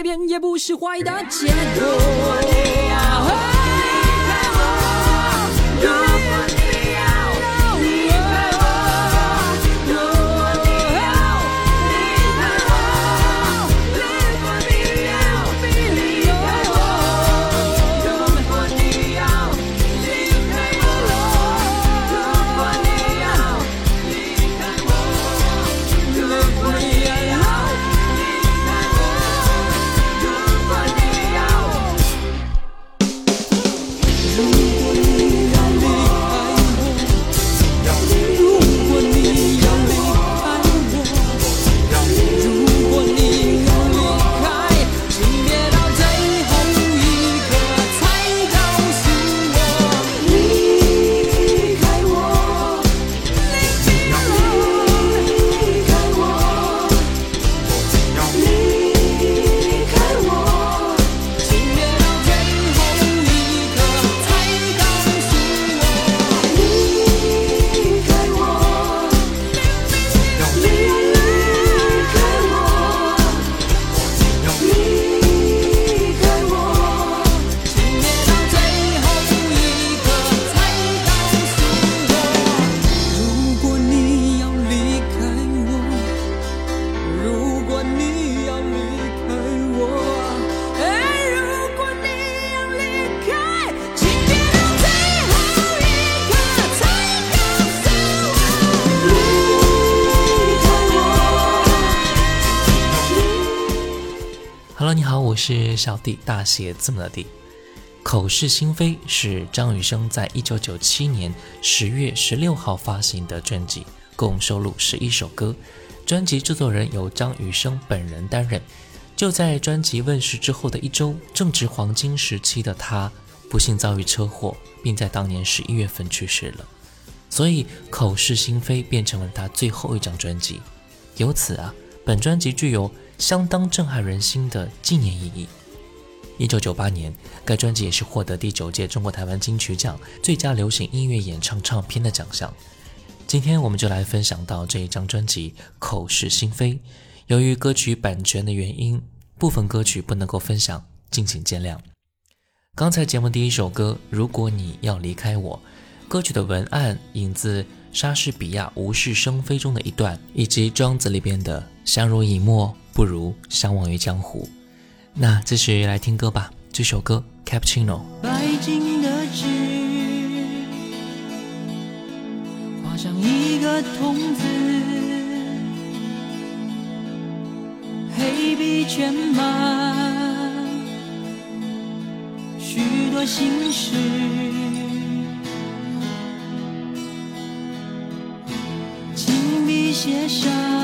改变，也不是坏的借口。是小弟大写字母的弟，口是心非是张雨生在一九九七年十月十六号发行的专辑《共收录十一首歌。专辑制作人由张雨生本人担任。就在专辑问世之后的一周，正值黄金时期的他不幸遭遇车祸，并在当年十一月份去世了。所以，《口是心非》变成了他最后一张专辑。由此啊，本专辑具有相当震撼人心的纪念意义。一九九八年，该专辑也是获得第九届中国台湾金曲奖最佳流行音乐演唱唱片的奖项。今天我们就来分享到这一张专辑《口是心非》。由于歌曲版权的原因，部分歌曲不能够分享，敬请见谅。刚才节目第一首歌《如果你要离开我》，歌曲的文案引自莎士比亚《无事生非》中的一段，以及《庄子》里边的“相濡以沫，不如相忘于江湖”。那继续来听歌吧，这首歌《Cappuccino》。白金的纸，画上一个童子，黑笔填满许多心事，亲笔写上。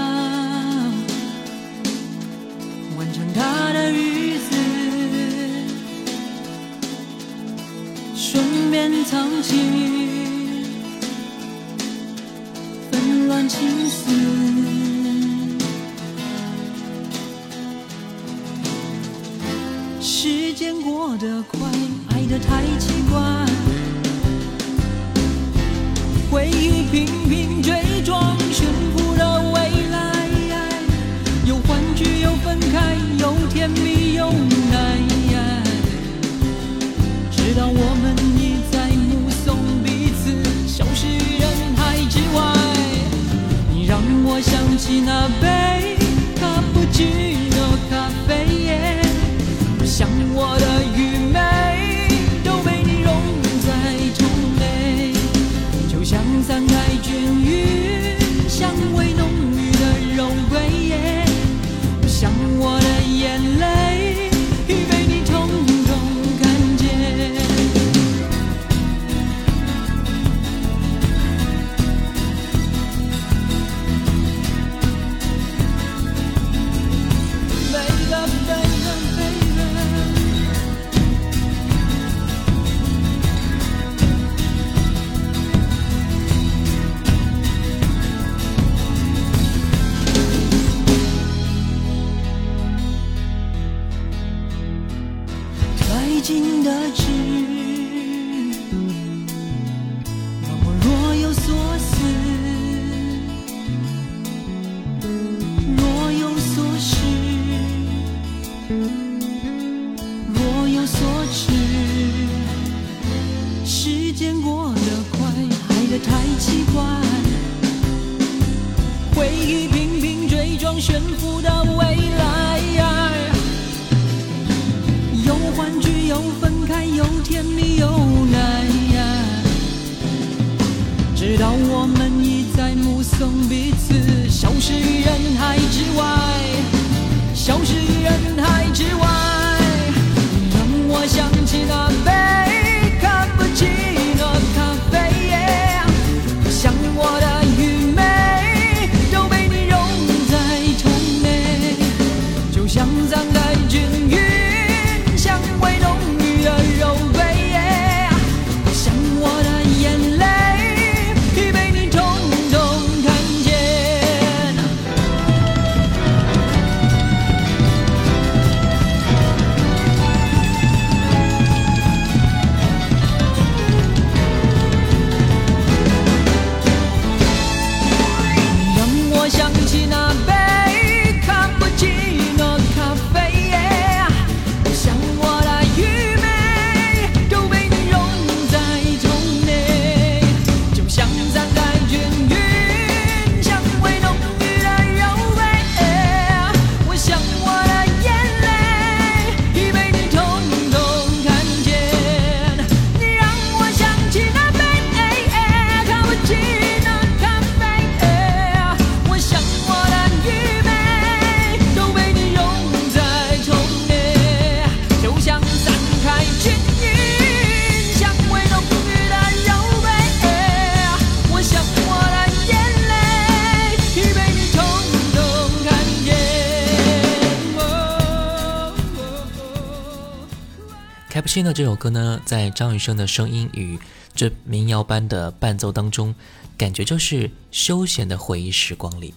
听到这首歌呢，在张雨生的声音与这民谣般的伴奏当中，感觉就是休闲的回忆时光里。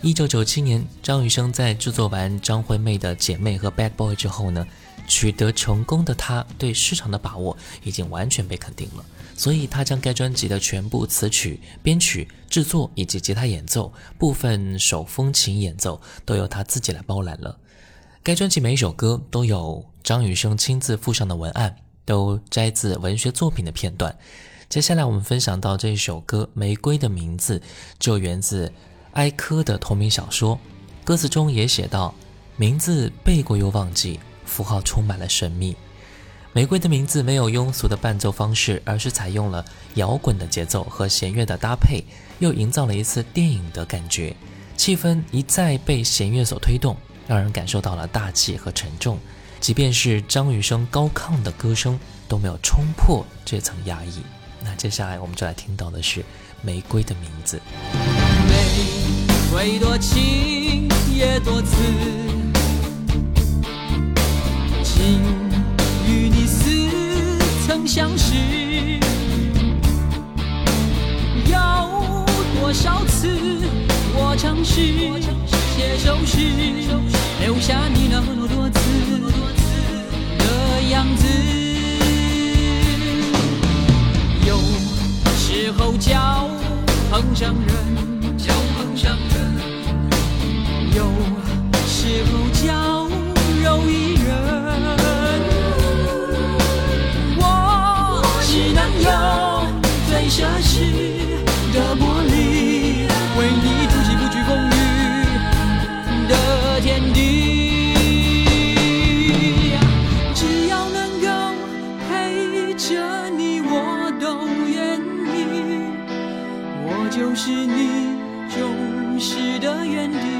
一九九七年，张雨生在制作完张惠妹的《姐妹》和《Bad Boy》之后呢，取得成功的他，对市场的把握已经完全被肯定了。所以，他将该专辑的全部词曲、编曲、制作以及吉他演奏、部分手风琴演奏都由他自己来包揽了。该专辑每一首歌都有张雨生亲自附上的文案，都摘自文学作品的片段。接下来我们分享到这一首歌《玫瑰的名字》，就源自。哀柯的同名小说，歌词中也写到：“名字背过又忘记，符号充满了神秘。”玫瑰的名字没有庸俗的伴奏方式，而是采用了摇滚的节奏和弦乐的搭配，又营造了一次电影的感觉。气氛一再被弦乐所推动，让人感受到了大气和沉重。即便是张雨生高亢的歌声，都没有冲破这层压抑。那接下来我们就来听到的是《玫瑰的名字》。玫瑰多情也多刺，情与你似曾相识，有多少次我尝试写首诗，留下你那么多次的样子，有时候叫碰上人。有时候叫柔一人，我只能用最奢侈就是你忠实的原地。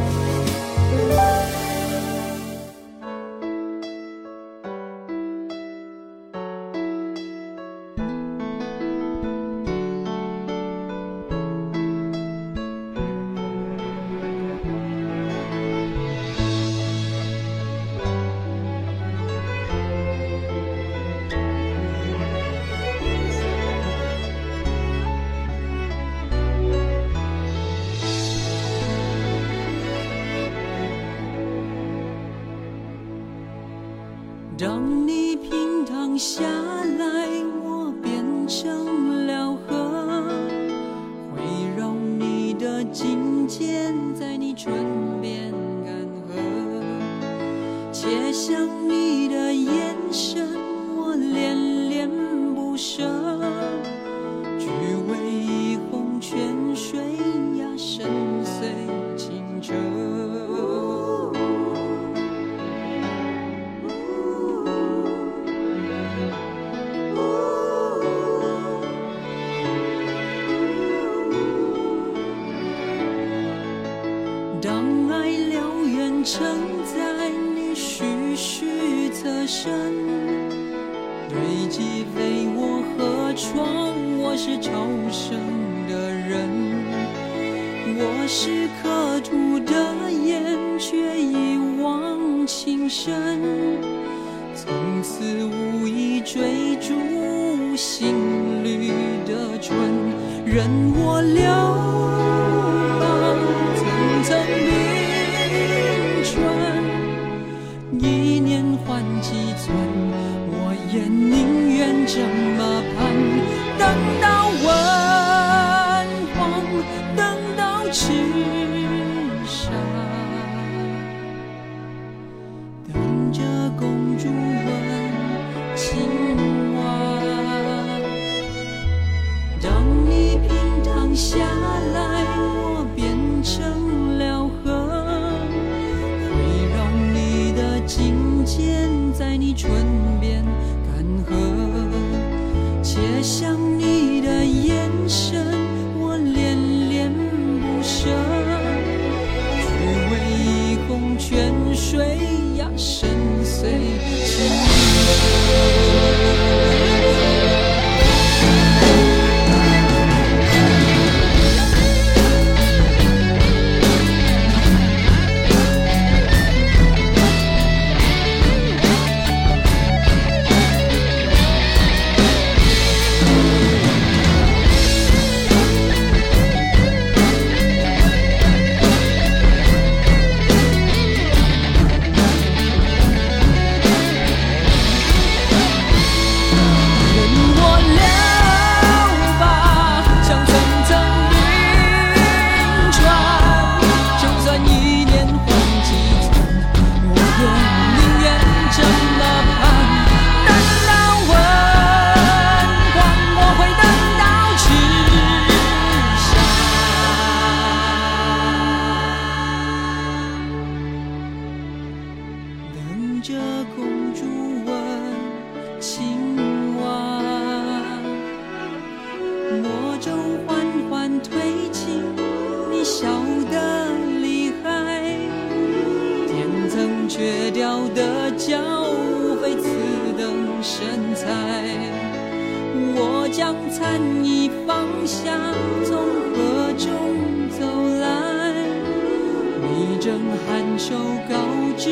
正含愁告知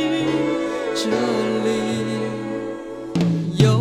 这里有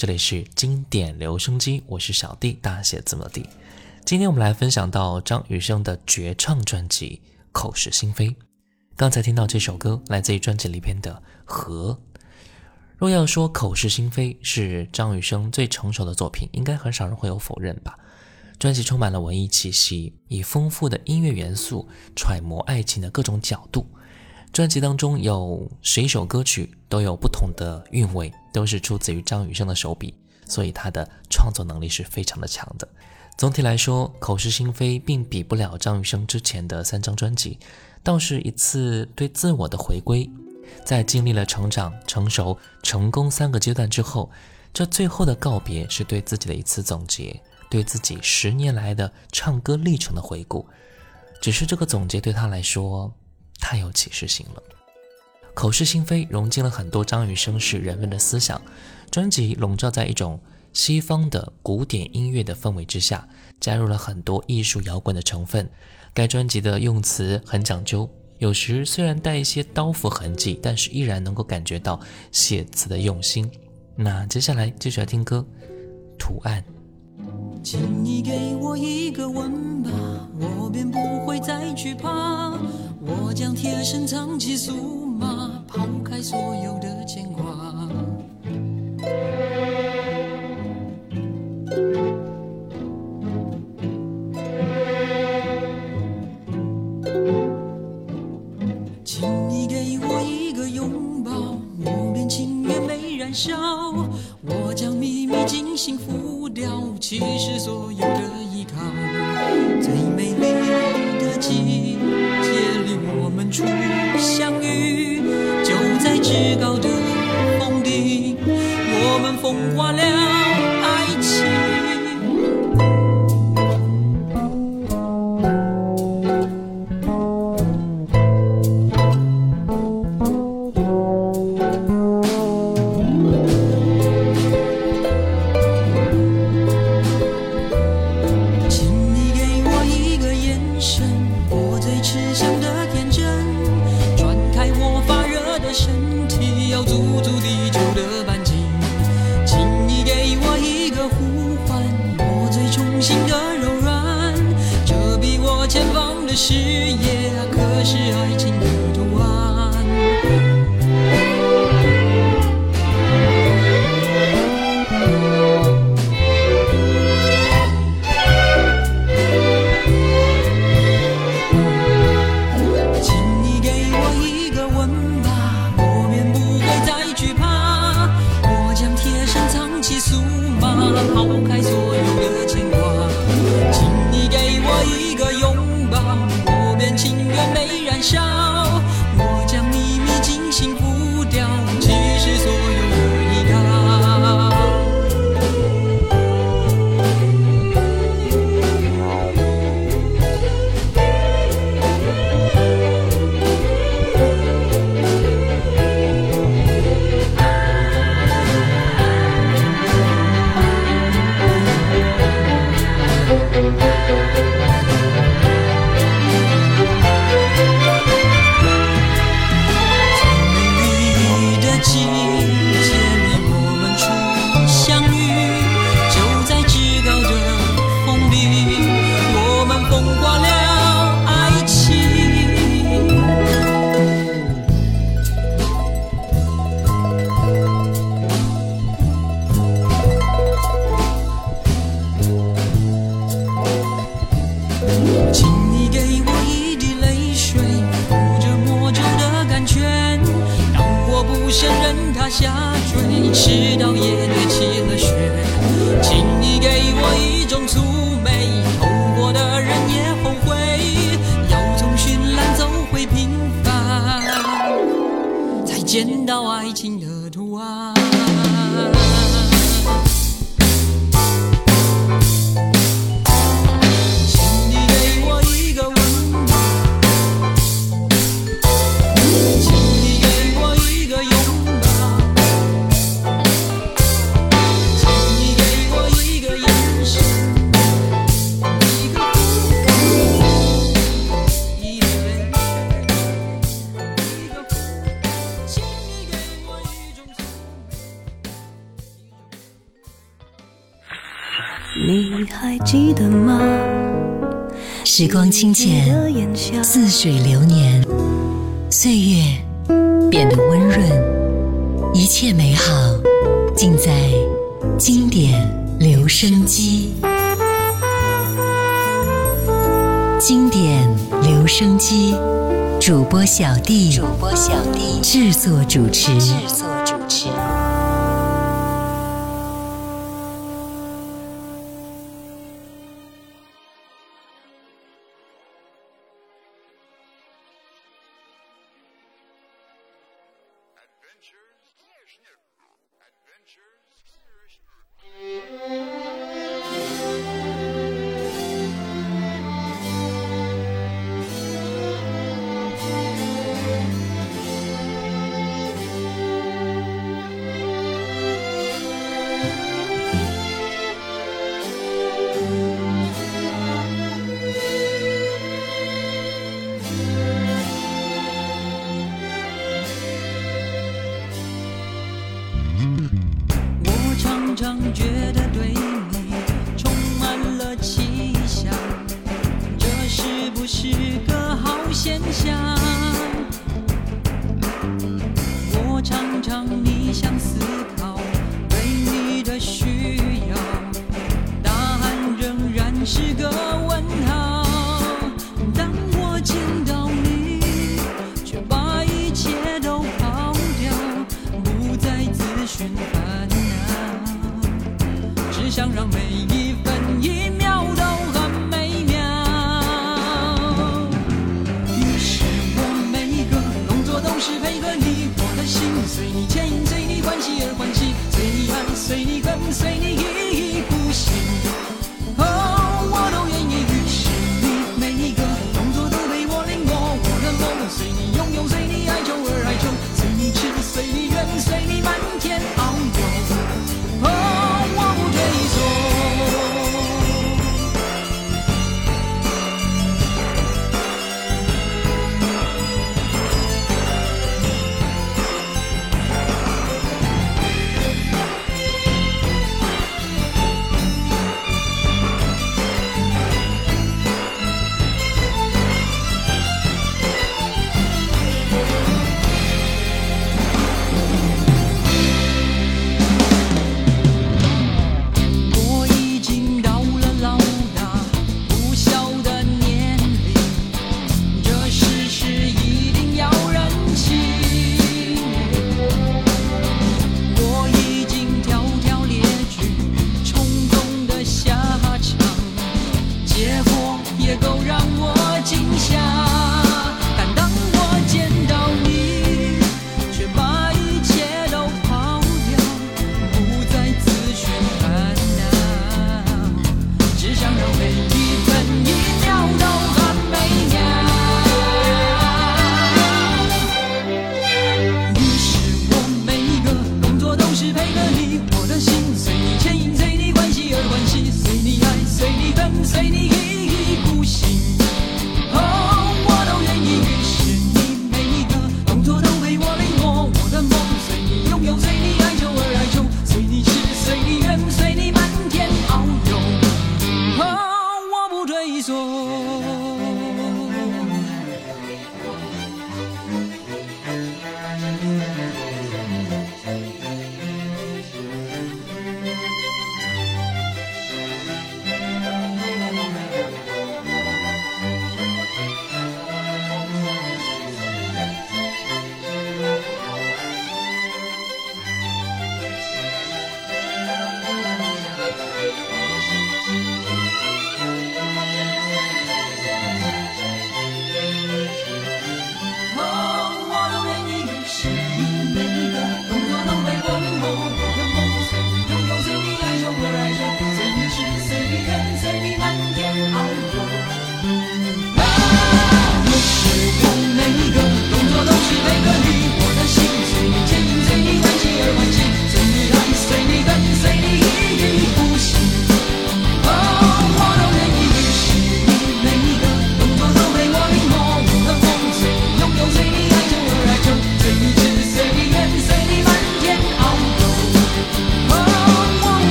这里是经典留声机，我是小弟，大写字母 D。今天我们来分享到张雨生的绝唱专辑《口是心非》。刚才听到这首歌，来自于专辑里边的《和》。若要说《口是心非》是张雨生最成熟的作品，应该很少人会有否认吧？专辑充满了文艺气息，以丰富的音乐元素揣摩爱情的各种角度。专辑当中有十一首歌曲，都有不同的韵味，都是出自于张雨生的手笔，所以他的创作能力是非常的强的。总体来说，《口是心非》并比不了张雨生之前的三张专辑，倒是一次对自我的回归。在经历了成长、成熟、成功三个阶段之后，这最后的告别是对自己的一次总结，对自己十年来的唱歌历程的回顾。只是这个总结对他来说。太有启示性了，口是心非融进了很多张雨生式人们的思想。专辑笼罩在一种西方的古典音乐的氛围之下，加入了很多艺术摇滚的成分。该专辑的用词很讲究，有时虽然带一些刀斧痕迹，但是依然能够感觉到写词的用心。那接下来继续来听歌，《图案》。请你给我一个吻吧，我便不会再惧怕。我将贴身藏起数码，抛开所有的牵挂。请你给我一个拥抱，我便情愿被燃烧。我将秘密精心付掉，其实所有的依靠，最美丽的季节里我们初相遇，就在至高的峰顶，我们风化了。事业啊可是爱情下坠直到夜。里时光清浅，似水流年，岁月变得温润，一切美好尽在经典留声机。经典留声机，主播小弟，主播小弟制作主持。制作 danger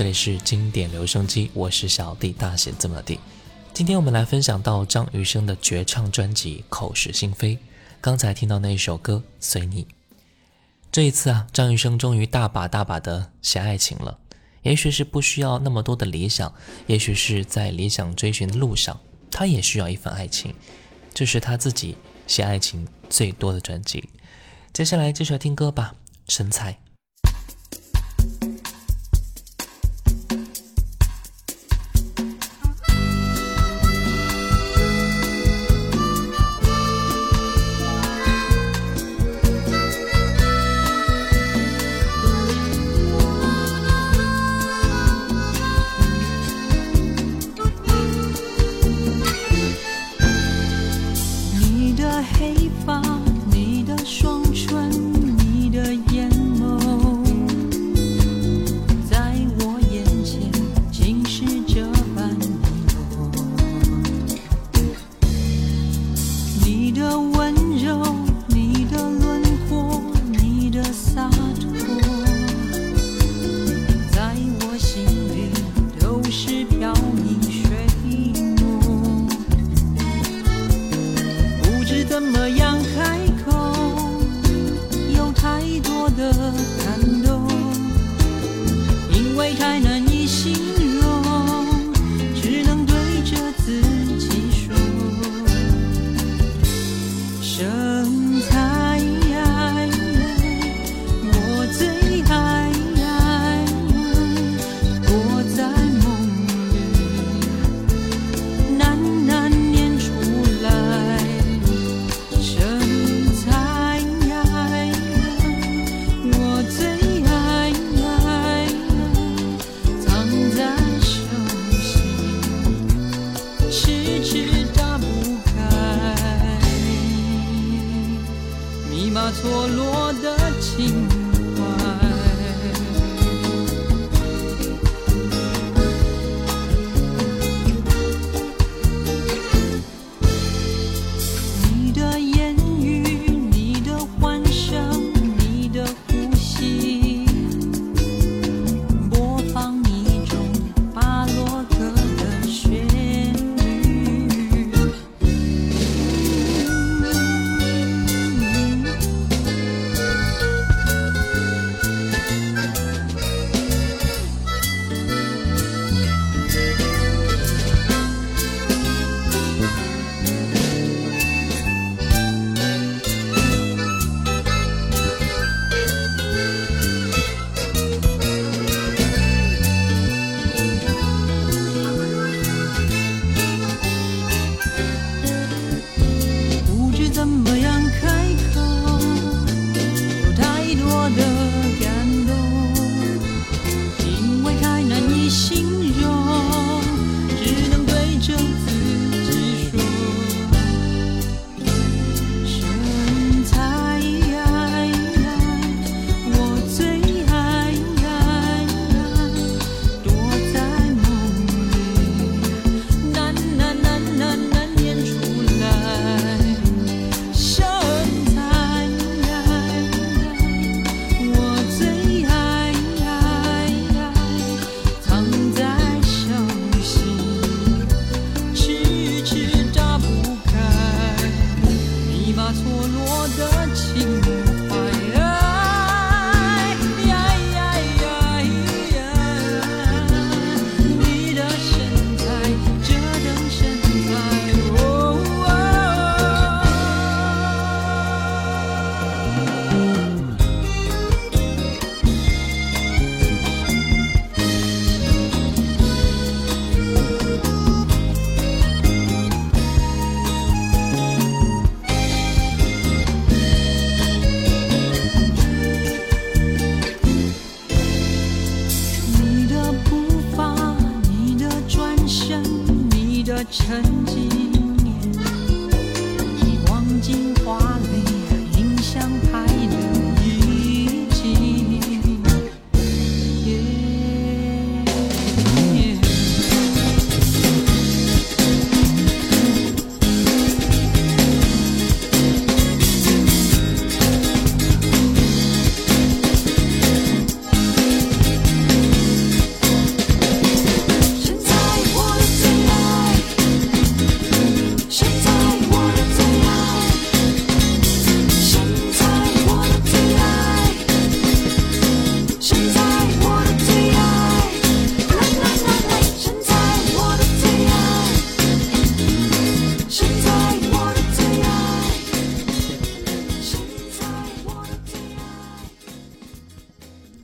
这里是经典留声机，我是小弟，大写字母的。今天我们来分享到张雨生的绝唱专辑《口是心非》。刚才听到那一首歌《随你》，这一次啊，张雨生终于大把大把的写爱情了。也许是不需要那么多的理想，也许是在理想追寻的路上，他也需要一份爱情。这是他自己写爱情最多的专辑。接下来继续来听歌吧，《身材》。的温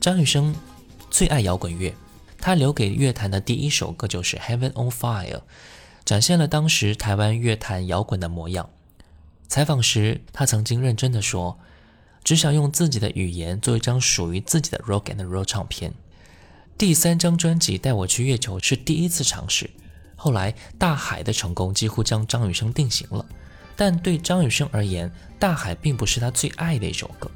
张雨生最爱摇滚乐，他留给乐坛的第一首歌就是《Heaven on Fire》，展现了当时台湾乐坛摇滚的模样。采访时，他曾经认真的说：“只想用自己的语言做一张属于自己的 rock and roll 唱片。”第三张专辑《带我去月球》是第一次尝试，后来《大海》的成功几乎将张雨生定型了。但对张雨生而言，《大海》并不是他最爱的一首歌。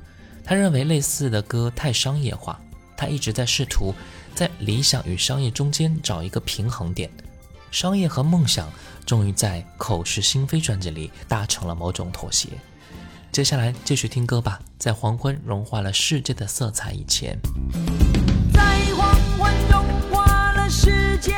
他认为类似的歌太商业化，他一直在试图在理想与商业中间找一个平衡点。商业和梦想终于在《口是心非》专辑里达成了某种妥协。接下来继续听歌吧，在黄昏融化了世界的色彩以前，在黄昏融化了世界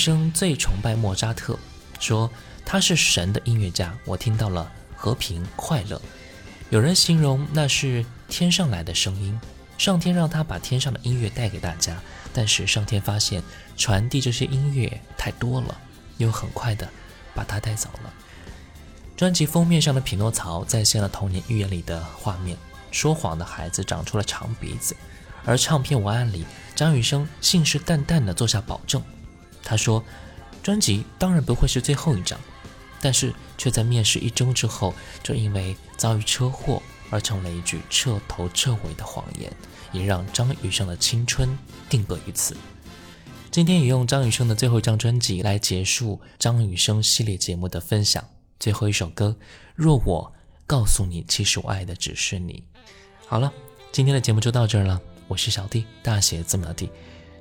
生最崇拜莫扎特，说他是神的音乐家。我听到了和平快乐。有人形容那是天上来的声音，上天让他把天上的音乐带给大家。但是上天发现传递这些音乐太多了，又很快的把他带走了。专辑封面上的匹诺曹再现了童年寓言里的画面：说谎的孩子长出了长鼻子。而唱片文案里，张雨生信誓旦旦地做下保证。他说，专辑当然不会是最后一张，但是却在面试一周之后，就因为遭遇车祸而成了一句彻头彻尾的谎言，也让张雨生的青春定格于此。今天也用张雨生的最后一张专辑来结束张雨生系列节目的分享。最后一首歌，《若我告诉你，其实我爱的只是你》。好了，今天的节目就到这儿了。我是小弟，大写字母的弟。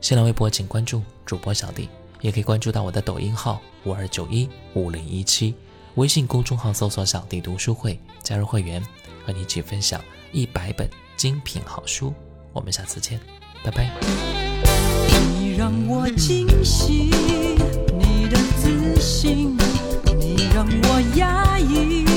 新浪微博请关注主播小弟，也可以关注到我的抖音号五二九一五零一七微信公众号搜索小弟读书会加入会员和你一起分享一百本精品好书。我们下次见拜拜。你让我惊喜你的自信你让我压抑